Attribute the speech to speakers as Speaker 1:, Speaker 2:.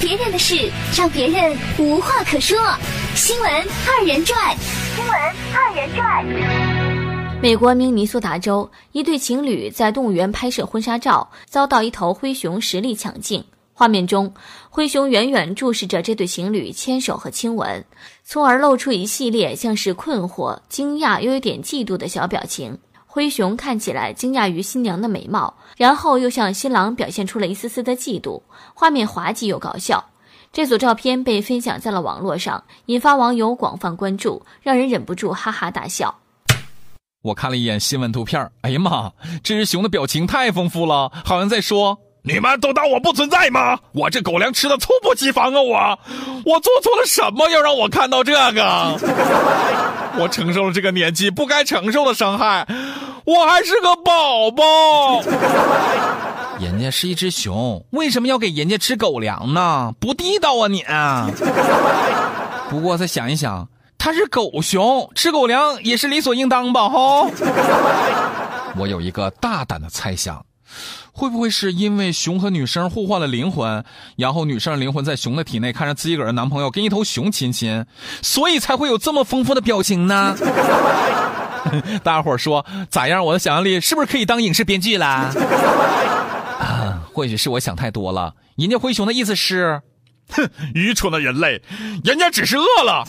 Speaker 1: 别人的事让别人无话可说。新闻二人转，新闻二人转。
Speaker 2: 美国明尼苏达州一对情侣在动物园拍摄婚纱照，遭到一头灰熊实力抢镜。画面中，灰熊远远注视着这对情侣牵手和亲吻，从而露出一系列像是困惑、惊讶又有点嫉妒的小表情。灰熊看起来惊讶于新娘的美貌，然后又向新郎表现出了一丝丝的嫉妒。画面滑稽又搞笑。这组照片被分享在了网络上，引发网友广泛关注，让人忍不住哈哈大笑。
Speaker 3: 我看了一眼新闻图片，哎呀妈，这只熊的表情太丰富了，好像在说。你们都当我不存在吗？我这狗粮吃的猝不及防啊！我，我做错了什么要让我看到这个？我承受了这个年纪不该承受的伤害，我还是个宝宝。人家是一只熊，为什么要给人家吃狗粮呢？不地道啊你！不过再想一想，它是狗熊，吃狗粮也是理所应当吧？哈。我有一个大胆的猜想。会不会是因为熊和女生互换了灵魂，然后女生的灵魂在熊的体内看着自己个儿的男朋友跟一头熊亲亲，所以才会有这么丰富的表情呢？大家伙说咋样？我的想象力是不是可以当影视编剧啦？啊，或许是我想太多了。人家灰熊的意思是，哼，愚蠢的人类，人家只是饿了。